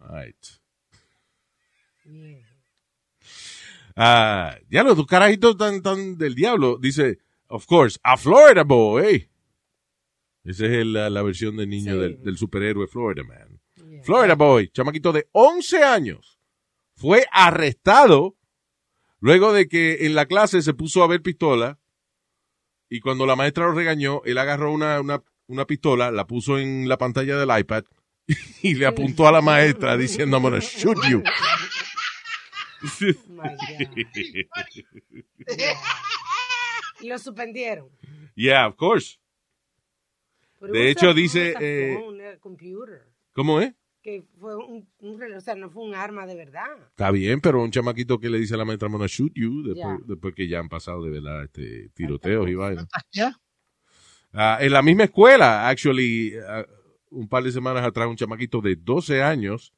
All right. Bien. Ah, diablo, tu carajito tan, tan del diablo. Dice, of course, a Florida boy. Esa es el- la, la versión del niño Sí. del, del superhéroe Florida Man. Yeah. Florida Boy, chamaquito de 11 años, fue arrestado luego de que en la clase se puso a ver pistola y cuando la maestra lo regañó, él agarró una, una, una pistola, la puso en la pantalla del iPad *laughs* y le apuntó a la maestra diciendo, I'm gonna shoot you. *laughs* My God. Y *laughs* lo suspendieron. yeah, of course. Pero De hecho, dice, eh. ¿Cómo es? Que fue un, un reloj, o sea, no fue un arma de verdad. Está bien, pero un chamaquito que le dice a la maestra, I'm gonna shoot you, después, después que ya han pasado de verdad este, tiroteos y vainas. Ya. Ah, en la misma escuela, actually, ah, un par de semanas atrás, un chamaquito de 12 años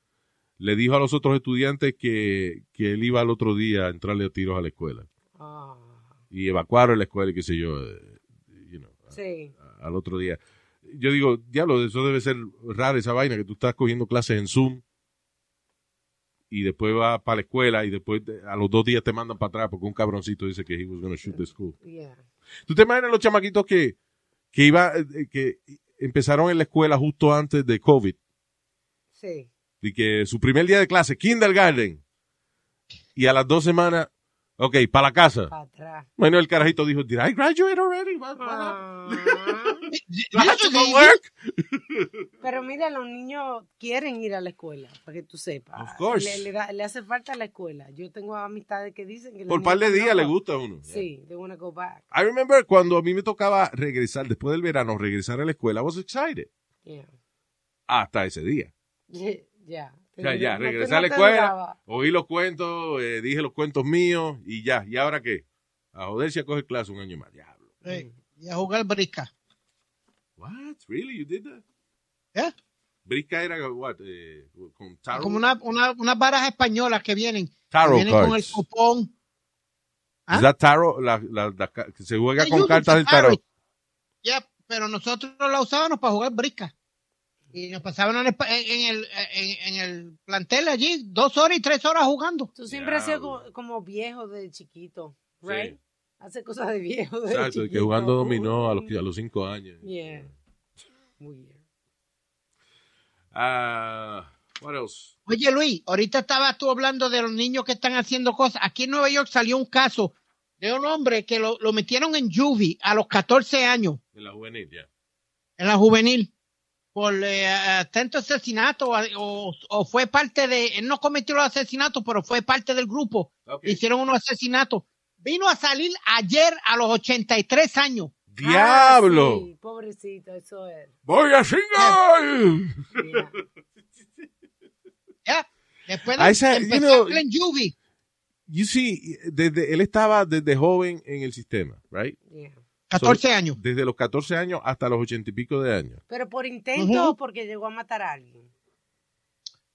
le dijo a los otros estudiantes que, que él iba al otro día a entrarle a tiros a la escuela. Ah, Y evacuaron la escuela y qué sé yo, eh, you know, sí. a- al otro día. Yo digo, diablo, eso debe ser raro esa vaina, que tú estás cogiendo clases en Zoom y después vas para la escuela y después a los dos días te mandan para atrás porque un cabroncito dice que he was gonna shoot the school. Yeah. ¿Tú te imaginas los chamaquitos que, que iba, eh, que empezaron en la escuela justo antes de COVID Sí. y que su primer día de clase, kindergarten, y a las dos semanas, ok, para la casa. Para atrás. Bueno, el carajito dijo, did I graduate already? What- what Ah. *laughs* to work? *laughs* Pero mira, los niños quieren ir a la escuela, para que tú sepas. Of course. Le, le da- le hace falta la escuela. Yo tengo amistades que dicen que... Por par de días le gusta a uno. Sí, want to go back. I remember cuando a mí me tocaba regresar, después del verano, regresar a la escuela, I was excited. Yeah. Hasta ese día. *laughs* Ya. O sea, ya, regresé no a la escuela, oí los cuentos, eh, dije los cuentos míos y ya. ¿Y ahora qué? A joderse a coger clase un año más. Diablo. Eh, y a jugar brisca. What? Really? You did that? Yeah. Brisca era, what? Eh, con tarot? Como una, una, unas varas españolas que vienen. que tarot vienen con el cards. cupón. ¿Ah? Is that tarot? La, la- la que se juega con cartas del for tarot. Ya, pero nosotros la usábamos para jugar brisca. Y nos pasaban en el, en, en el, en, en el plantel allí dos horas y tres horas jugando. Tú siempre has sido como, como viejo de chiquito, Sí. right? Hace cosas de viejo de Exacto, que chiquito. jugando dominó a los, a los cinco años. Yeah. Weird. Ah, what else? Oye, Luis, ahorita estabas tú hablando de los niños que están haciendo cosas. Aquí en Nueva York salió un caso de un hombre que lo, lo metieron en juvie a los 14 años, En la juvenil, ya. en la juvenil, por eh, atento asesinato o, o- fue parte de, él no cometió los asesinatos, pero fue parte del grupo. Ok. Hicieron unos asesinatos vino a salir ayer a los 83 años. ¡Diablo! Ah, sí, pobrecito, eso es. ¡Voy a single! *laughs* Yeah. ¿ya? Después de I said, you empezó know- Glenn Juvie. You see, desde, él estaba desde joven en el sistema, right? Yeah. 14 años. Desde los 14 años hasta los 80 y pico de años. Pero por intento o porque llegó a matar a alguien.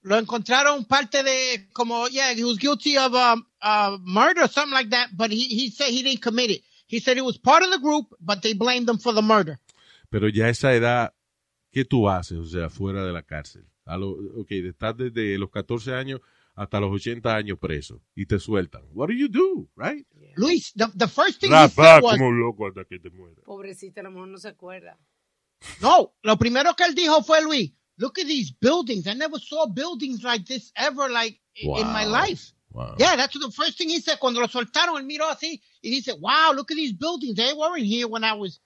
Lo encontraron parte de, como, yeah, he was guilty of um, uh, murder or something like that, but he, he said he didn't commit it. He said he was part of the group, but they blamed him for the murder. Pero ya a esa edad, ¿qué tú haces? O sea, fuera de la cárcel. A lo, ok, estás desde los 14 años hasta los 80 años preso y te sueltan. What do you do, right? Luis, the, the first thing he said was, como loco hasta que te mueras. Pobrecito, a lo mejor no se acuerda. no, lo primero que él dijo fue, Luis, look at these buildings. I never saw buildings like this ever, like, in my Wow. life. Wow. Yeah, that's the first thing he said. Cuando lo soltaron, él miró así y dice, wow, look at these buildings. They weren't here when I was,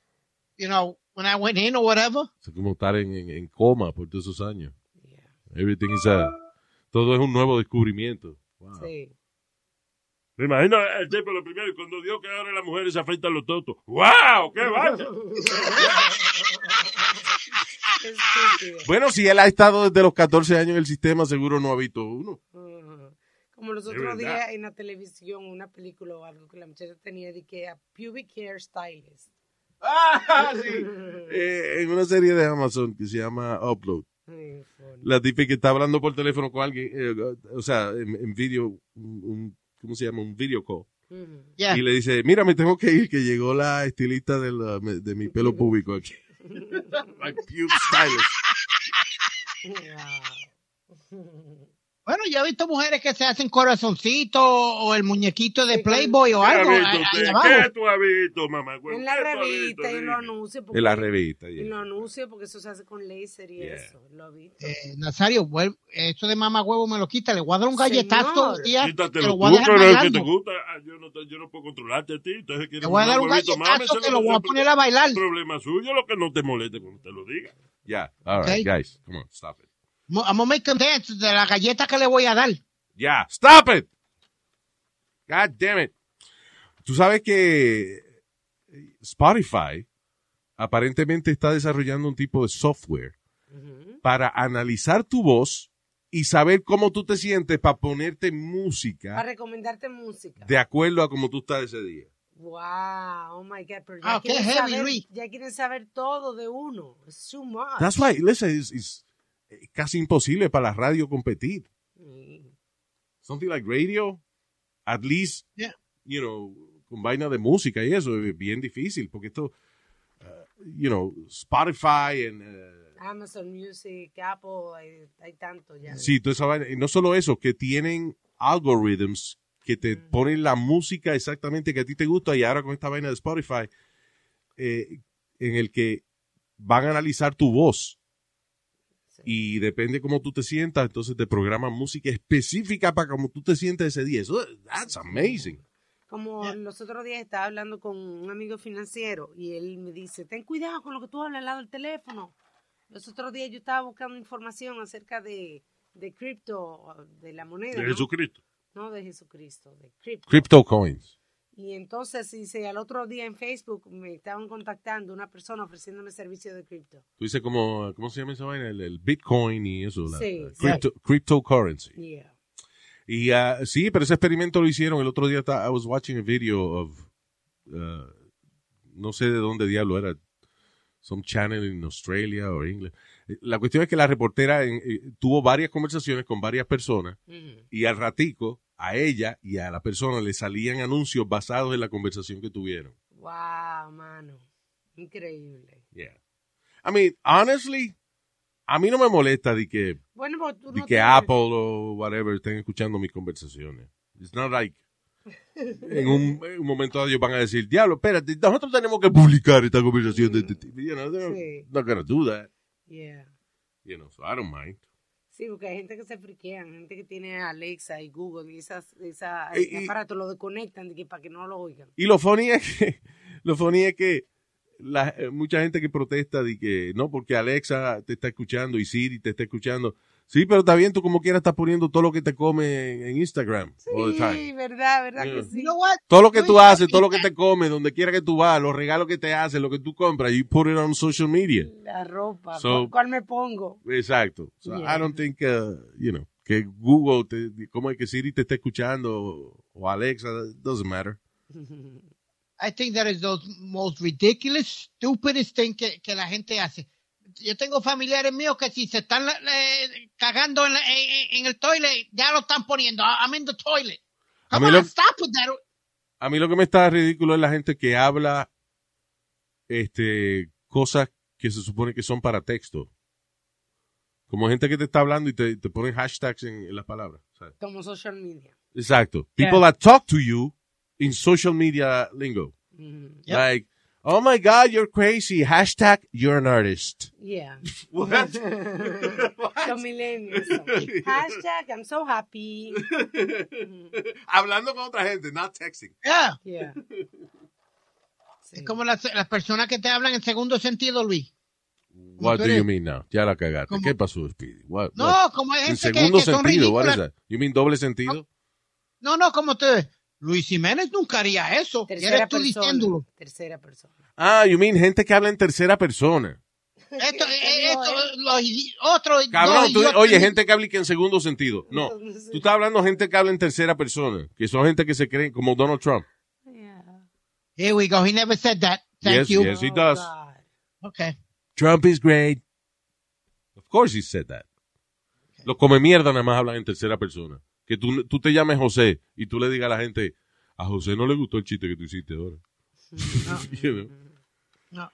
you know, when I went in or whatever. Es como estar en, en- en coma por todos esos años. Yeah. Everything is a, todo es un nuevo descubrimiento. Wow. Sí. Me imagino el tipo lo primero, y cuando dio que ahora las mujeres se afeitan los totos. ¡Wow! ¡Qué vaya! Bueno, si él ha estado desde los 14 años en el sistema, seguro no ha visto uno. Como los otros días en la televisión, una película o algo que la muchacha tenía de que a pubic hair stylist. Ah, *laughs* sí. Eh, en una serie de Amazon que se llama Upload. Ay. La tipa que está hablando por teléfono con alguien, eh, o sea, en, en video, un, un- ¿cómo se llama? Un video call. Yeah. Y le dice, mira, me tengo que ir, que llegó la estilista de, la- de mi pelo público aquí. *laughs* My pube stylist. Wow. *laughs* Bueno, yo he visto mujeres que se hacen corazoncito o el muñequito de Playboy o ¿Qué ha algo. visto ahí- usted? ahí abajo. ¿Qué tú has visto, mamá? En la ¿Qué tú has revista, Dime. anuncios. porque- En la revista. En yeah. los anuncios, porque eso se hace con láser y Yeah. eso. Lo he visto. Eh, Nazario, eso de mamá huevo me lo quita. Le voy a dar un galletazo Señor. todos los días. Quítatelo lo voy a dejar que te gusta. Ah, Yo no, te- yo no puedo controlarte a ti. Entonces, Le voy a dar un galletazo que lo voy a poner a bailar. problema suyo, lo que no te moleste cuando te lo diga. Yeah. All right, Okay. guys. Come on, stop it. I'm gonna make them dance de la galleta que le voy a dar. Yeah. Stop it. God damn it. Tú sabes que Spotify aparentemente está desarrollando un tipo de software Ujú. para analizar tu voz y saber cómo tú te sientes para ponerte Para música recomendarte música. de acuerdo a cómo tú estás ese día. Wow, oh my God. Pero ya, Ah, qué quieren heavy, saber, ya quieren saber todo de uno. Es too much. That's why, listen, es es casi imposible para la radio competir. Sí. Something like radio, at least, Yeah. you know, con vaina de música y eso, es bien difícil, porque esto, uh, you know, Spotify and, uh, Amazon Music, Apple, hay, hay tanto ya. sí, toda esa vaina. Y no solo eso, que tienen algorithms que te ponen la música exactamente que a ti te gusta y ahora con esta vaina de Spotify, eh, en el que van a analizar tu voz. Y depende cómo tú te sientas, entonces te programan música específica para cómo tú te sientes ese día. Eso, that's amazing. Como Yeah. los otros días estaba hablando con un amigo financiero y él me dice, ten cuidado con lo que tú hablas al lado del teléfono. Los otros días yo estaba buscando información acerca de, de cripto, de la moneda. De ¿no? Jesucristo. No de Jesucristo, de cripto. Crypto coins. Y entonces dice, al otro día en Facebook me estaban contactando una persona ofreciéndome servicio de cripto. Tú dices como, ¿cómo se llama esa vaina? El, el Bitcoin y eso. la- Sí, la sí. crypto- cryptocurrency. Yeah. Y ah, sí, pero ese experimento lo hicieron. El otro día I was watching a video of, uh, no sé de dónde diablo era, some channel in Australia o England. Eh, La cuestión es que la reportera en- eh, tuvo varias conversaciones con varias personas Ujú. y al ratico a ella y a la persona le salían anuncios basados en la conversación que tuvieron. Wow, mano. Increíble. Yeah. I mean, honestly, a mí no me molesta de que, Bueno, tú de no que Apple o whatever estén escuchando mis conversaciones. It's not like *laughs* en un, en un momento dado ellos van a decir, diablo, espérate, nosotros tenemos que publicar esta conversación de este tipo. You know, they're Sí. not gonna do that. Yeah. You know, so I don't mind. Sí, porque hay gente que se friquean, gente que tiene Alexa y Google y esas, esa Y- y- aparatos lo desconectan de que, para que no lo oigan. Y lo funny es que, *laughs* lo funny es que la, eh, mucha gente que protesta de que no, porque Alexa te está escuchando y Siri te está escuchando. Sí, pero está bien, tú como quieras estás poniendo todo lo que te come en Instagram. all the time. Sí, verdad, verdad Yeah. que You sí. know? Todo lo que tú haces, todo lo que te comes, donde quiera que tú vas, los regalos que te haces, lo que tú compras, you put it on social media. La ropa. So- ¿Cuál, cuál me pongo? Exacto. So, Yeah. I don't think, uh, you know, que Google, te, como es que Siri te esté escuchando o Alexa, it doesn't matter. I think that is the most ridiculous, stupidest thing que, que la gente hace. Yo tengo familiares míos que si se están eh, cagando en, la- en- en el toilet, ya lo están poniendo. I'm in the toilet. A mí lo- stop with that. A mí lo que me está ridículo es la gente que habla este cosas que se supone que son para texto. Como gente que te está hablando y te, te ponen hashtags en, en las palabras. ¿sabes? Como social media. Exacto. People that talk to you in social media lingo. Mhm. Yep. Like, oh my God, you're crazy. Hashtag, you're an artist. Yeah. *laughs* What? Los millennials. son. Hashtag, I'm so happy. *laughs* Hablando con otra gente, not texting. Yeah. Yeah. Sí. Es como las, las personas que te hablan en segundo sentido, Luis. What do you mean now? Ya la cagaste. ¿Cómo? ¿Qué pasó, Speedy? What- No, what? como hay En gente que, segundo que son sentido, what is ridículas. that? You mean doble sentido? No, no, como te... Luis Jiménez nunca haría eso. Tercera eres tú persona. diciéndolo. Tercera persona. Ah, you mean gente que habla en tercera persona. Esto, ¿Qué *laughs* eh, esto, él? los otros Cabrón, tú- oye, gente que habla y que en segundo sentido. *laughs* No, tú estás hablando de gente que habla en tercera persona, que son gente que se creen como Donald Trump. Yeah. Here we go. He never said that. Thank Yes, you. yes. he Oh, does. God. Okay. Trump is great. Of course he said that. Los come mierda nada más hablan en tercera persona. Que tú, tú te llames José y tú le digas a la gente, a José no le gustó el chiste que tú hiciste ahora. *laughs* You know? No.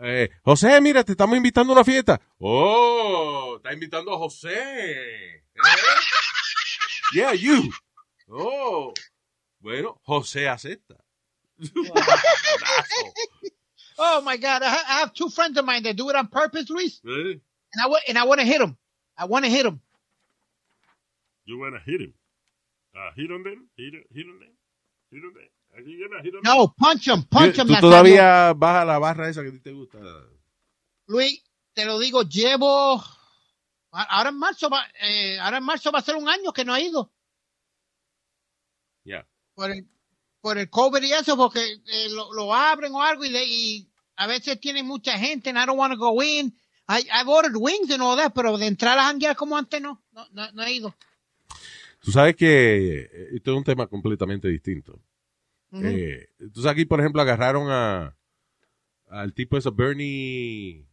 Eh, José, mira, te estamos invitando a una fiesta. Oh, está invitando a José. ¿Eh? Yeah, you. Oh, bueno, José acepta. *laughs* Oh my God. I, ha- I have two friends of mine that do it on purpose, Luis. Eh, And I, and I want to hit them. I want to hit them. You wanna hit him. Uh, hit on them? Hit, hit on them? Hit on them? No, punch them. Punch them. Tú todavía vas a la barra esa que a ti te gusta. Luis, te lo digo, llevo. Ahora en marzo va, eh, ahora en marzo va a ser un año que no ha ido. Ya. Por el, por el COVID y eso, porque eh, lo, lo abren o algo y, de- y a veces tienen mucha gente and I don't want to go in. I, I've ordered wings and all that, pero de entrar a janguear como antes no, no, no, no he ido. Tú sabes que eh, esto es un tema completamente distinto. Eh, tú sabes aquí, por ejemplo, agarraron a al tipo ese Bernie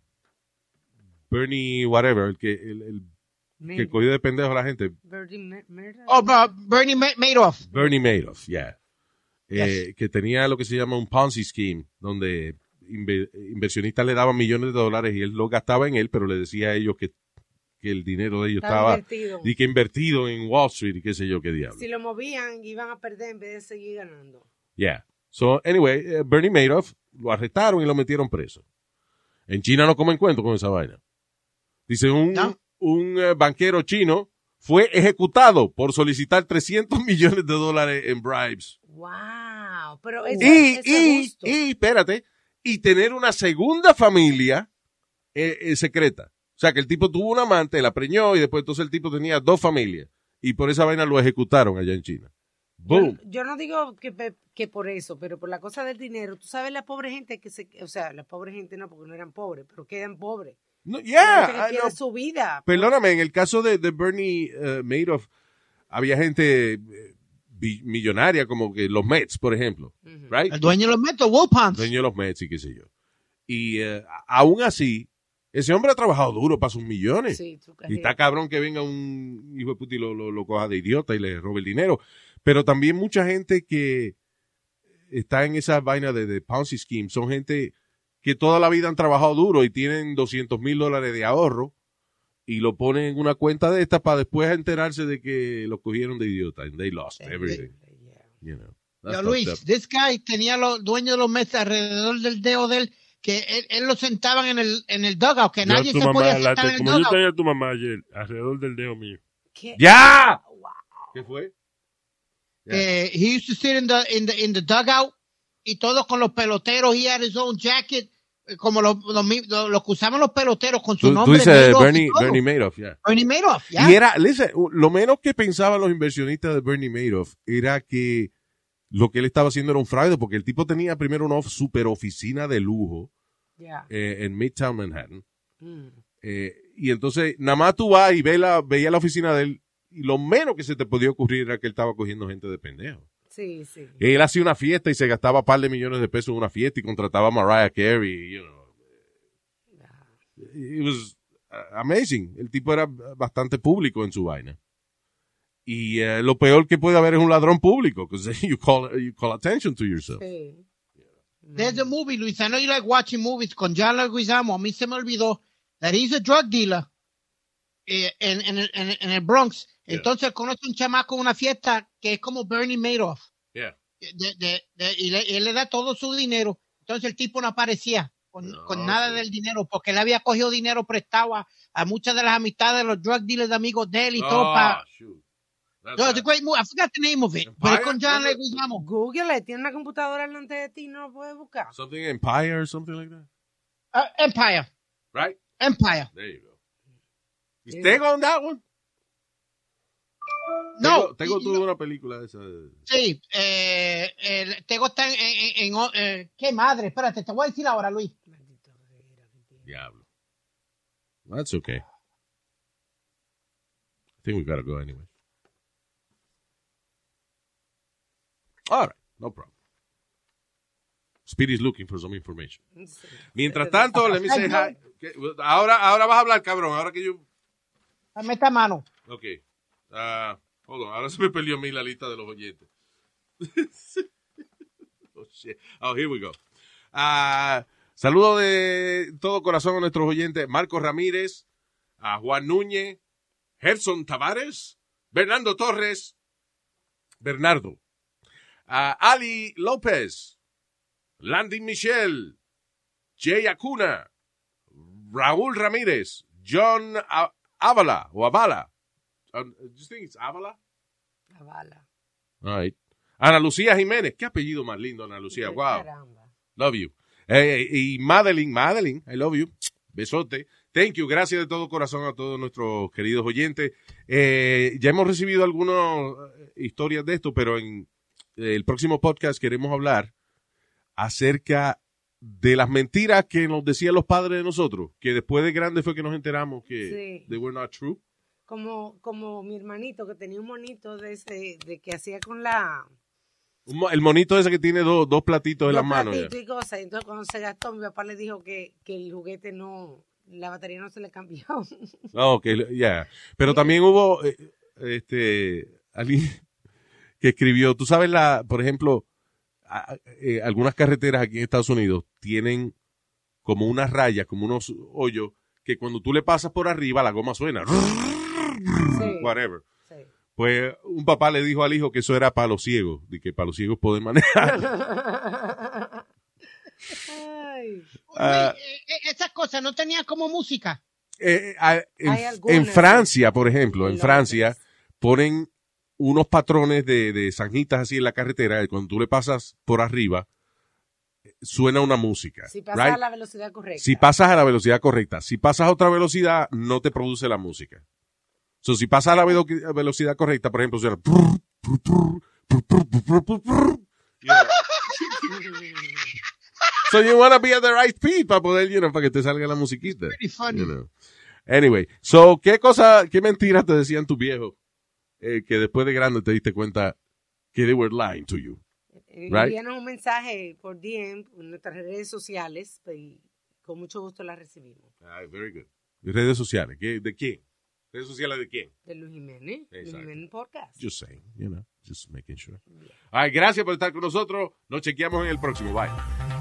Bernie whatever, el que el, el que cogió de pendejo a la gente, Mer- Murder. Oh, Bernie Ma- Madoff. Bernie Madoff, yeah. Eh, Yes. que tenía lo que se llama un Ponzi scheme, donde inve- inversionistas le daban millones de dólares y él lo gastaba en él, pero le decía a ellos que, que el dinero de ellos Estaba estaba invertido. y que invertido en Wall Street y qué sé yo qué diablo. Si lo movían, iban a perder en vez de seguir ganando. Yeah. So, anyway, eh, Bernie Madoff lo arrestaron y lo metieron preso. En China no comen cuento con esa vaina. Dice, un, No. un eh, banquero chino fue ejecutado por solicitar 300 *laughs* millones de dólares en bribes. Wow. Pero eso, Y, eso es y, justo. y, espérate, y tener una segunda familia eh, eh, secreta. O sea, que el tipo tuvo un amante, la preñó y después entonces el tipo tenía dos familias. Y por esa vaina lo ejecutaron allá en China. Boom. Yo, yo no digo que, por eso, pero por la cosa del dinero. Tú sabes la pobre gente que se... O sea, la pobre gente no, porque no eran pobres, pero quedan pobres. No, yeah, que I know. su vida. Perdóname, en el caso de, de Bernie eh, Madoff, había gente eh, millonaria, como que los Mets, por ejemplo, right? El dueño de los metos, Wolpans. Dueño de los Mets y qué sé yo. Y a- aún así, ese hombre ha trabajado duro para sus millones. Sí, Y está cabrón que venga un hijo de puta y lo, lo, lo coja de idiota y le robe el dinero. Pero también mucha gente que está en esa vaina de, de Ponzi Scheme son gente que toda la vida han trabajado duro y tienen 200 mil dólares de ahorro y lo ponen en una cuenta de estas para después enterarse de que lo cogieron de idiota and they lost everything. Yeah. You know. Yo, Luis, up. this guy tenía los dueños de los meses alrededor del dedo de él, que él, él lo sentaban en el, en el dugout, que nadie se mamá, podía la- sentar en el como yo tenía a tu mamá ayer, alrededor del dedo mío. ¿Qué? ¡Ya! Wow. ¿Qué fue? Eh, he used to sit in the, in the, in the dugout y todos con los peloteros. He had his own jacket. eh, como los, los, los- que usaban los peloteros con su Tú, tú nombre. dices Madoff y Bernie, Madoff, yeah. Bernie Madoff, ya. Y era, listen, lo menos que pensaban los inversionistas de Bernie Madoff era que lo que él estaba haciendo era un fraude, porque el tipo tenía primero una super oficina de lujo eh, en Midtown Manhattan. Mm. Eh, y entonces, nada más tú vas y ves la, veías la oficina de él, y lo menos que se te podía ocurrir era que él estaba cogiendo gente de pendejo. Sí, sí. Él hacía una fiesta y se gastaba un par de millones de pesos en una fiesta y contrataba a Mariah Carey, you know. It was uh, amazing. El tipo era bastante público en su vaina. Y eh, lo peor que puede haber es un ladrón público, because *laughs* you call, you call attention to yourself. Sí. There's a movie, Luis. I know you like watching movies con John Leguizamo. A mí se me olvidó that he's a drug dealer eh, en, en, el- en, el- en el Bronx. Yeah. Entonces conoce un chamaco en una fiesta que es como Bernie Madoff. Yeah. De- de- de- y, le, él le da todo su dinero. Entonces el tipo no aparecía con, No, con nada sí. del dinero porque él había cogido dinero prestado a, a muchas de las amistades de los drug dealers de amigos de él y todo Ah, para... That's No, it's a great movie. I forgot the name of it. Pero es Empire? con John it? Leguizamo. Google, tiene una computadora delante de ti, no lo puedes buscar. Something Empire or something like that. Uh, Empire. Right? Empire. There you go. Is Tego on that one? No. Tego, Tego y- una película de esa. Sí, eh, el Tego está en, en- en- eh, qué madre, espérate, te voy a decir ahora, Luis. Diablo. That's okay. I think we gotta go anyway. All right, no problem. Speedy's looking for some information. Mientras tanto, let me say hi. Ahora, ahora vas a hablar, cabrón. Ahora que yo. Dame esta mano. Ok. Ah, hold on. Ahora se me perdió a mí la lista de los oyentes. *laughs* oh, shit. Oh, here we go. Ah, saludo de todo corazón a nuestros oyentes. Marcos Ramírez, a Juan Núñez, Gerson Tavares, Bernardo Torres, Bernardo, a Ali López, Landy Michel, Jay Acuna, Raúl Ramírez, John Avala o Avala. Um, do you think it's Avala? All right. Ana Lucía Jiménez. Qué apellido más lindo, Ana Lucía. Qué Wow. Caramba. Love you. Eh, eh, y Madeline, Madeline, I love you. Besote. Thank you. Gracias de todo corazón a todos nuestros queridos oyentes. Eh, ya hemos recibido algunas eh, historias de esto, pero en el próximo podcast queremos hablar acerca de las mentiras que nos decían los padres de nosotros, que después de grande fue que nos enteramos que Sí. they were not true. Como, como mi hermanito que tenía un monito de ese, de que hacía con la El monito ese que tiene dos, dos platitos en las manos. y cosas. Entonces cuando se gastó, mi papá le dijo que, que el juguete no, la batería no se le cambió. *laughs* Oh, ok, ya. Pero también hubo eh, este alguien que escribió, tú sabes la, por ejemplo, a- eh, algunas carreteras aquí en Estados Unidos tienen como unas rayas, como unos hoyos que cuando tú le pasas por arriba la goma suena. Whatever. Sí. Pues un papá le dijo al hijo que eso era para los ciegos, de que para los ciegos pueden manejar. *laughs* Ay, Ah. Eh, eh, esas cosas no tenían como música. Eh, eh, ah, en, en Francia, por ejemplo, en Francia ponen unos patrones de, de zanjitas así en la carretera y cuando tú le pasas por arriba suena una música. si pasa right? a la velocidad correcta. Si pasas a la velocidad correcta, si pasas a otra velocidad no te produce la música. So, si pasas a la velo- velocidad correcta, por ejemplo, suena. So you wanna be at the right speed para poder, you know, para que te salga la musiquita. Pretty funny. You know. Anyway, so, ¿qué cosa, qué mentiras te decían tus viejos eh, que después de grande te diste cuenta que they were lying to you? Eh, Right. Envíanos un mensaje por DM en nuestras redes sociales y con mucho gusto la recibimos. Ah, very good. ¿Y redes sociales? ¿Qué- ¿De quién? ¿Redes sociales de quién? De Luis Jiménez, Luis. Jiménez Podcast. Just saying, you know, just making sure. All right, gracias por estar con nosotros. Nos chequeamos en el próximo. Bye.